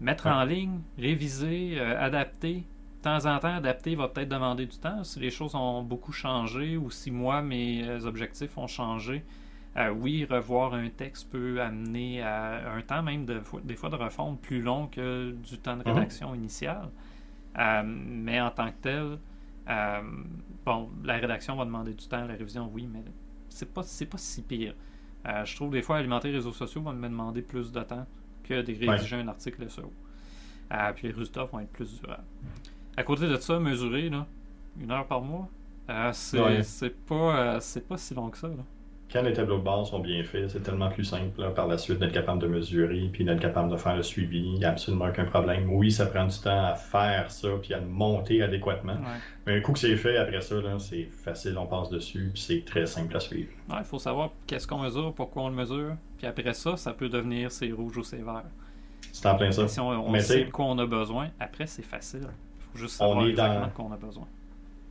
Mettre en ligne, réviser, euh, adapter. De temps en temps, adapter va peut-être demander du temps. Si les choses ont beaucoup changé ou si moi, mes objectifs ont changé, euh, oui, revoir un texte peut amener à un temps même de, des fois de refonte plus long que du temps de mhm. rédaction initial. Euh, mais en tant que tel, euh, bon, la rédaction va demander du temps, la révision, oui, mais c'est pas, c'est pas si pire. je trouve des fois alimenter les réseaux sociaux va me demander plus de temps que de rédiger un article SEO. puis les résultats vont être plus durables. À côté de ça, mesurer là, une heure par mois, c'est, pas, c'est pas si long que ça. Là. Quand les tableaux de bord sont bien faits, c'est tellement plus simple là, par la suite d'être capable de mesurer puis d'être capable de faire le suivi. Il n'y a absolument aucun problème. Oui, ça prend du temps à faire ça puis à le monter adéquatement. Ouais. Mais un coup que c'est fait, après ça, c'est facile, on passe dessus puis c'est très simple à suivre. Ouais, il faut savoir qu'est-ce qu'on mesure, pourquoi on le mesure. Puis après ça, ça peut devenir c'est rouge ou c'est vert. C'est en plein ça. Et si on, on sait de quoi on a besoin, après c'est facile. Il faut juste savoir On est exactement dans- de quoi on a besoin.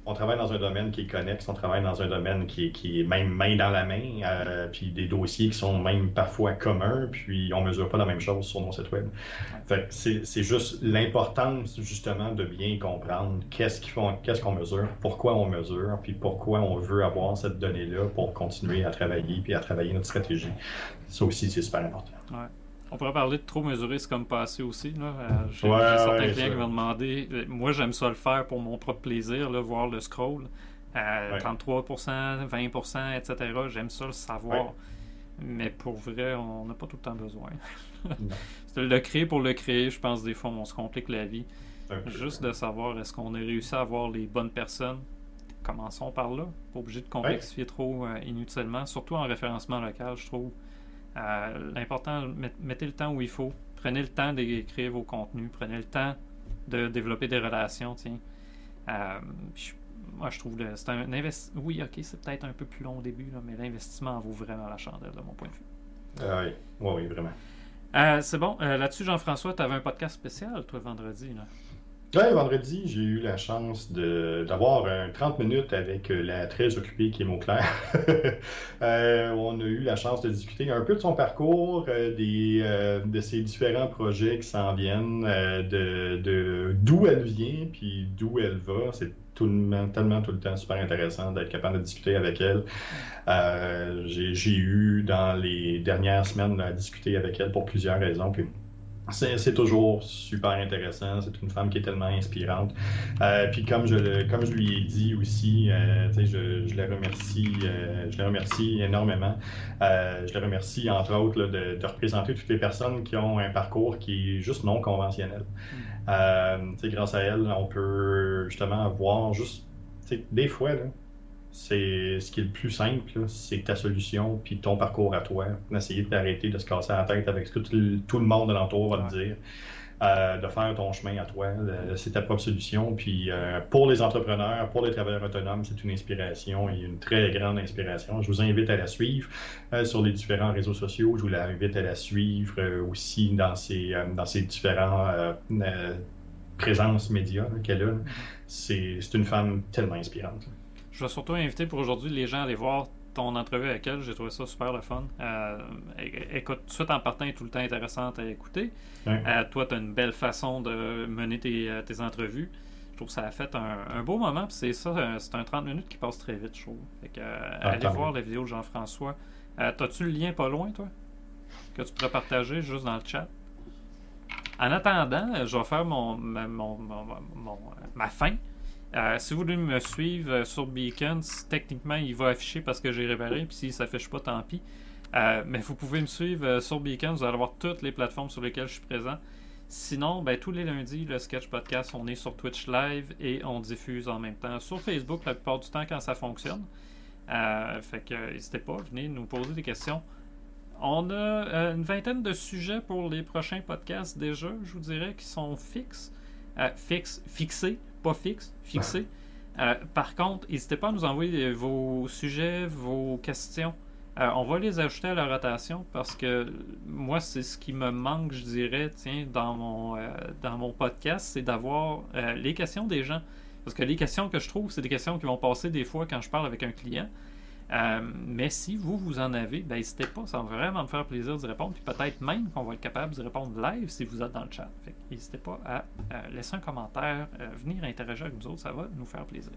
On travaille dans un domaine qui est connexe, on travaille dans un domaine qui est, même main dans la main, euh, puis des dossiers qui sont même parfois communs, puis on mesure pas la même chose sur nos sites web. C'est juste l'importance justement de bien comprendre qu'est-ce qu'ils font, qu'est-ce qu'on mesure, pourquoi on mesure, puis pourquoi on veut avoir cette donnée-là pour continuer à travailler puis à travailler notre stratégie. Ça aussi, c'est super important. On pourrait parler de trop mesurer, c'est comme passer aussi. Là. Euh, J'ai Ouais, certains ouais, clients ça. qui m'ont demandé. euh, Moi, j'aime ça le faire pour mon propre plaisir, là, voir le scroll. Euh, Ouais. 33%, 20%, etc. J'aime ça le savoir. Mais pour vrai, on n'a pas tout le temps besoin. [laughs] C'est le créer pour le créer, je pense, des fois, on se complique la vie. Juste de savoir est-ce qu'on a réussi à avoir les bonnes personnes? Commençons par là. Pas obligé de complexifier trop euh, inutilement, surtout en référencement local, je trouve. Euh, L'important, met- mettez le temps où il faut. Prenez le temps d'écrire vos contenus. Prenez le temps de développer des relations. Tiens. Euh, je- moi, je trouve que c'est un investissement. Oui, ok, c'est peut-être un peu plus long au début, là, mais l'investissement en vaut vraiment la chandelle, de mon point de vue. Ah oui, oui, oui, vraiment. Euh, c'est bon. Euh, Là-dessus, Jean-François, tu avais un podcast spécial, toi, vendredi. Là. Ouais, vendredi, j'ai eu la chance d'avoir un 30 minutes avec euh, la très occupée Kim Auclair. [laughs] Euh, on a eu la chance de discuter un peu de son parcours, euh, des, euh, de ses différents projets qui s'en viennent, de d'où elle vient, puis d'où elle va. C'est tellement tout le temps super intéressant d'être capable de discuter avec elle. J'ai eu dans les dernières semaines à discuter avec elle pour plusieurs raisons. Puis c'est toujours super intéressant. C'est une femme qui est tellement inspirante. Euh, puis comme je, le- comme je lui ai dit aussi, euh, je, je la remercie, euh, je la remercie énormément. Je la remercie entre autres là, de, de représenter toutes les personnes qui ont un parcours qui est juste non conventionnel. Sais, grâce à elle, on peut justement voir juste, des fois là, c'est ce qui est le plus simple, c'est ta solution puis ton parcours à toi. D'essayer d'arrêter de se casser la tête avec ce que tout, le- tout le monde alentour va te dire. Euh, de faire ton chemin à toi, c'est ta propre solution. Puis euh, pour les entrepreneurs, pour les travailleurs autonomes, c'est une inspiration et une très grande inspiration. Je vous invite à la suivre euh, sur les différents réseaux sociaux. Je vous invite à la suivre aussi dans ses, dans ses différents présences médias qu'elle a. C'est c'est une femme tellement inspirante. Je vais surtout inviter pour aujourd'hui les gens à aller voir ton entrevue avec elle. J'ai trouvé ça super le fun. Euh, écoute, tout de suite en partant, est tout le temps intéressante à écouter. Ouais. Euh, toi, tu as une belle façon de mener tes, euh, tes entrevues. Je trouve que ça a fait un, un beau moment. C'est ça, c'est un 30 minutes qui passe très vite, je trouve. Fait que, euh, allez voir la vidéo de Jean-François. T'as-tu le lien pas loin, toi Que tu pourrais partager juste dans le chat? En attendant, je vais faire mon, ma, mon- mon- mon- ma fin. Euh, si vous voulez me suivre euh, sur Beacon, c- techniquement, il va afficher parce que j'ai réparé. Puis s'il ne s'affiche pas, tant pis. Euh, mais vous pouvez me suivre sur Beacon. Vous allez avoir toutes les plateformes sur lesquelles je suis présent. Sinon, ben, tous les lundis, le Sketch Podcast, on est sur Twitch Live et on diffuse en même temps sur Facebook la plupart du temps quand ça fonctionne. Fait que n'hésitez pas, venez nous poser des questions. On a une vingtaine de sujets pour les prochains podcasts déjà, je vous dirais, qui sont fixes. Fixes, fixés, pas fixes, fixés. Euh, par contre, n'hésitez pas à nous envoyer vos sujets, vos questions. Euh, on va les ajouter à la rotation parce que moi, c'est ce qui me manque, je dirais, tiens, dans mon, euh, dans mon podcast, c'est d'avoir euh, les questions des gens. Parce que les questions que je trouve, c'est des questions qui vont passer des fois quand je parle avec un client. Euh, mais si vous, vous en avez, ben, n'hésitez pas, ça va vraiment me faire plaisir d'y répondre. Puis peut-être même qu'on va être capable d'y répondre live si vous êtes dans le chat. N'hésitez pas à euh, laisser un commentaire, euh, venir interagir avec nous autres, ça va nous faire plaisir.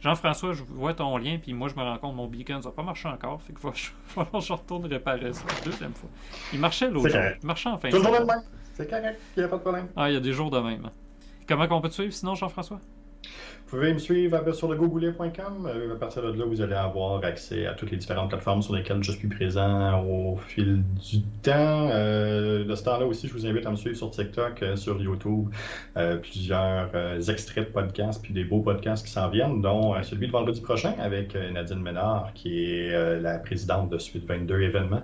Jean-François, je vois ton lien, puis moi je me rends compte mon beacon ça n'a pas marché encore. Fait qu'il [laughs] va falloir que je retourne réparer ça deuxième fois. Il marchait l'autre jour. Il marchait en fin de le de même. C'est correct, il n'y a pas de problème. Ah, il y a des jours de même. Comment qu'on peut te suivre sinon, Jean-François? Pouvez me suivre sur le gogoulet.com. à partir de là, vous allez avoir accès à toutes les différentes plateformes sur lesquelles je suis présent au fil du temps. de ce temps-là aussi, je vous invite à me suivre sur TikTok, sur YouTube, plusieurs extraits de podcasts, puis des beaux podcasts qui s'en viennent, dont celui de vendredi prochain avec Nadine Ménard, qui est la présidente de Suite 22 événements,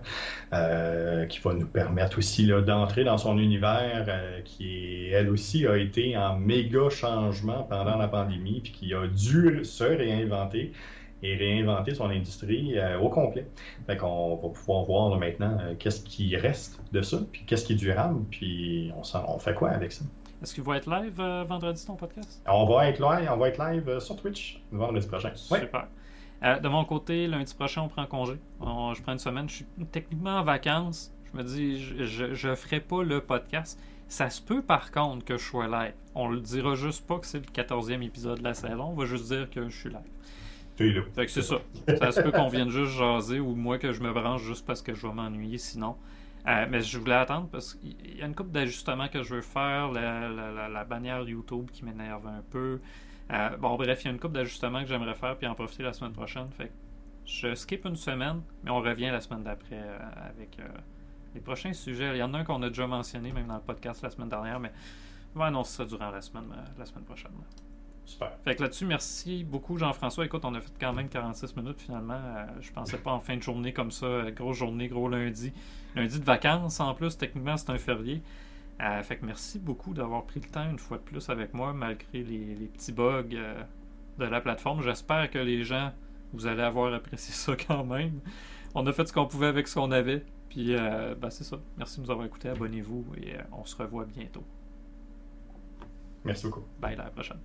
qui va nous permettre aussi d'entrer dans son univers, qui elle aussi a été en méga changement pendant la pandémie, puis qui a dû se réinventer et réinventer son industrie euh, au complet. Fait qu'on va pouvoir voir maintenant euh, qu'est-ce qui reste de ça, puis qu'est-ce qui est durable, puis on, on fait quoi avec ça? Est-ce qu'il va être live euh, vendredi ton podcast? On va être live, on va être live sur Twitch vendredi prochain. Super. de mon côté, lundi prochain, on prend congé. je prends une semaine. Je suis techniquement en vacances. Je me dis, je ne ferai pas le podcast. Ça se peut par contre que je sois live. On le dira juste pas que c'est le 14e épisode de la saison. On va juste dire que je suis live. Fait que c'est ça. Ça se peut qu'on vienne juste jaser ou moi que je me branche juste parce que je vais m'ennuyer sinon. Euh, mais je voulais attendre parce qu'il y a une couple d'ajustements que je veux faire. La, bannière YouTube qui m'énerve un peu. Euh, bon, bref, il y a une couple d'ajustements que j'aimerais faire puis en profiter la semaine prochaine. Fait que je skip une semaine, mais on revient la semaine d'après euh, avec les prochains sujets, il y en a un qu'on a déjà mentionné, même dans le podcast la semaine dernière, mais on va annoncer ça durant la semaine, euh, la semaine prochaine. Super. Fait que là-dessus, merci beaucoup Jean-François. Écoute, on a fait quand même 46 minutes finalement. Euh, je pensais pas en fin de journée comme ça, euh, grosse journée, gros lundi. Lundi de vacances en plus, techniquement c'est un férié. fait que merci beaucoup d'avoir pris le temps une fois de plus avec moi, malgré les, petits bugs de la plateforme. J'espère que les gens, vous allez avoir apprécié ça [laughs] quand même. On a fait ce qu'on pouvait avec ce qu'on avait. Puis, euh, ben, c'est ça. Merci de nous avoir écoutés. Abonnez-vous et euh, on se revoit bientôt. Merci beaucoup. Bye, à la prochaine.